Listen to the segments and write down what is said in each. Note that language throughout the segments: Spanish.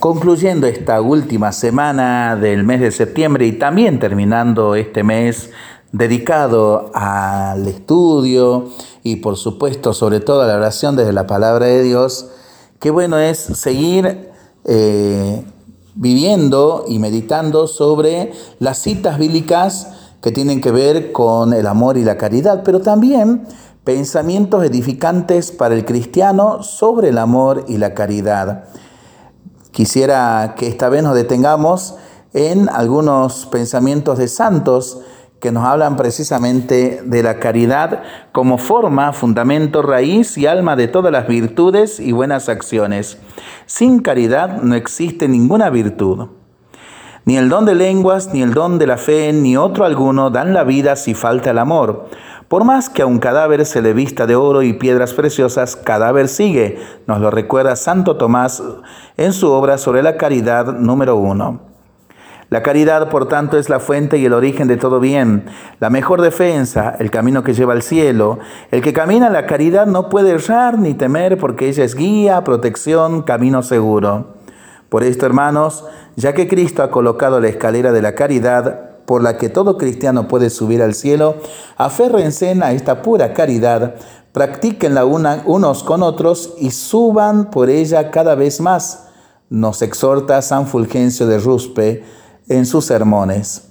Concluyendo esta última semana del mes de septiembre y también terminando este mes dedicado al estudio y por supuesto sobre todo a la oración desde la palabra de Dios, qué bueno es seguir eh, viviendo y meditando sobre las citas bíblicas que tienen que ver con el amor y la caridad, pero también pensamientos edificantes para el cristiano sobre el amor y la caridad. Quisiera que esta vez nos detengamos en algunos pensamientos de santos que nos hablan precisamente de la caridad como forma, fundamento, raíz y alma de todas las virtudes y buenas acciones. Sin caridad no existe ninguna virtud. Ni el don de lenguas, ni el don de la fe, ni otro alguno dan la vida si falta el amor. Por más que a un cadáver se le vista de oro y piedras preciosas, cadáver sigue, nos lo recuerda Santo Tomás en su obra sobre la caridad número uno. La caridad, por tanto, es la fuente y el origen de todo bien, la mejor defensa, el camino que lleva al cielo. El que camina en la caridad no puede errar ni temer porque ella es guía, protección, camino seguro. Por esto, hermanos, ya que Cristo ha colocado la escalera de la caridad por la que todo cristiano puede subir al cielo, aférrense a esta pura caridad, practíquenla unos con otros y suban por ella cada vez más. Nos exhorta San Fulgencio de Ruspe, en sus sermones.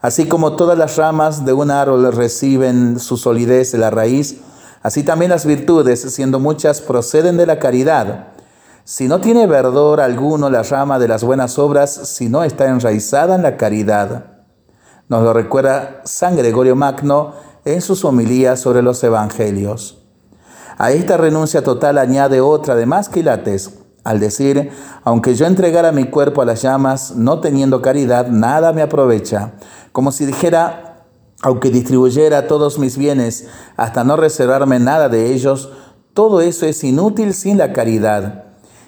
Así como todas las ramas de un árbol reciben su solidez de la raíz, así también las virtudes, siendo muchas, proceden de la caridad. Si no tiene verdor alguno la rama de las buenas obras, si no está enraizada en la caridad. Nos lo recuerda San Gregorio Magno en sus homilías sobre los evangelios. A esta renuncia total añade otra de más quilates, al decir, aunque yo entregara mi cuerpo a las llamas, no teniendo caridad, nada me aprovecha. Como si dijera, aunque distribuyera todos mis bienes hasta no reservarme nada de ellos, todo eso es inútil sin la caridad.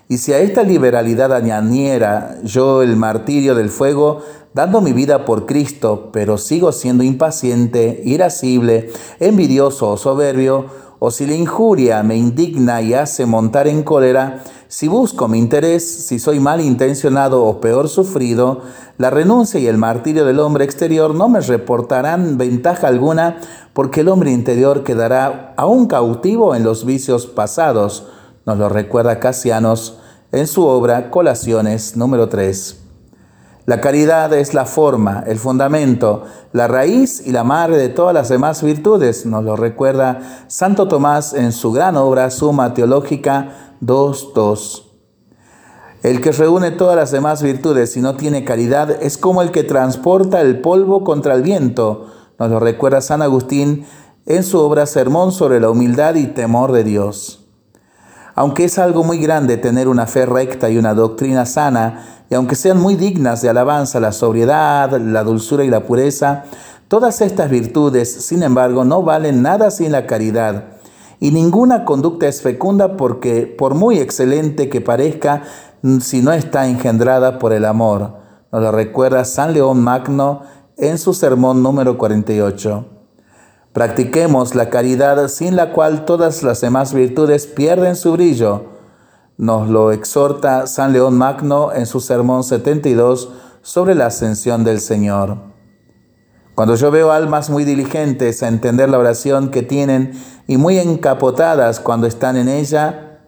Y si a esta liberalidad añadiera yo el martirio del fuego, dando mi vida por Cristo, pero sigo siendo impaciente, irascible, envidioso o soberbio, o si la injuria me indigna y hace montar en cólera, si busco mi interés, si soy mal intencionado o peor sufrido, la renuncia y el martirio del hombre exterior no me reportarán ventaja alguna, porque el hombre interior quedará aún cautivo en los vicios pasados, nos lo recuerda Casianos en su obra Colaciones número 3. La caridad es la forma, el fundamento, la raíz y la madre de todas las demás virtudes, nos lo recuerda Santo Tomás en su gran obra Suma Teológica 2.2. El que reúne todas las demás virtudes y no tiene caridad es como el que transporta el polvo contra el viento. Nos lo recuerda San Agustín en su obra Sermón sobre la humildad y temor de Dios. Aunque es algo muy grande tener una fe recta y una doctrina sana, y aunque sean muy dignas de alabanza la sobriedad, la dulzura y la pureza, todas estas virtudes, sin embargo, no valen nada sin la caridad y ninguna conducta es fecunda porque, por muy excelente que parezca, si no está engendrada por el amor. Nos lo recuerda San León Magno en su sermón número 48. Practiquemos la caridad sin la cual todas las demás virtudes pierden su brillo. Nos lo exhorta San León Magno en su sermón 72 sobre la ascensión del Señor. Cuando yo veo almas muy diligentes a entender la oración que tienen y muy encapotadas cuando están en ella,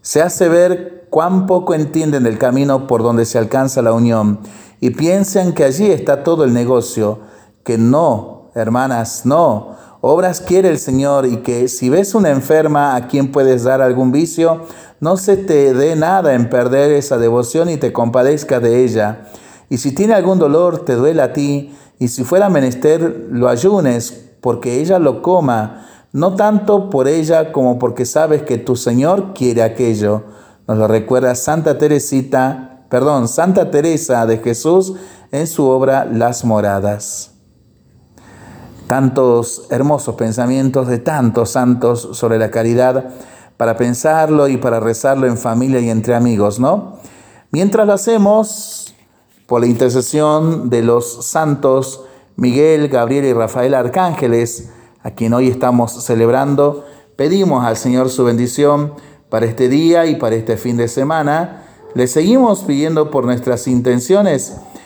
se hace ver cuán poco entienden el camino por donde se alcanza la unión y piensan que allí está todo el negocio, que no, hermanas, no. Obras quiere el Señor y que si ves una enferma a quien puedes dar algún vicio, no se te dé nada en perder esa devoción y te compadezca de ella. Y si tiene algún dolor, te duele a ti, y si fuera menester, lo ayunes, porque ella lo coma, no tanto por ella como porque sabes que tu Señor quiere aquello. Nos lo recuerda Santa Teresita, perdón, Santa Teresa de Jesús en su obra Las Moradas. Tantos hermosos pensamientos de tantos santos sobre la caridad para pensarlo y para rezarlo en familia y entre amigos, ¿no? Mientras lo hacemos, por la intercesión de los santos Miguel, Gabriel y Rafael Arcángeles, a quien hoy estamos celebrando, pedimos al Señor su bendición para este día y para este fin de semana. Le seguimos pidiendo por nuestras intenciones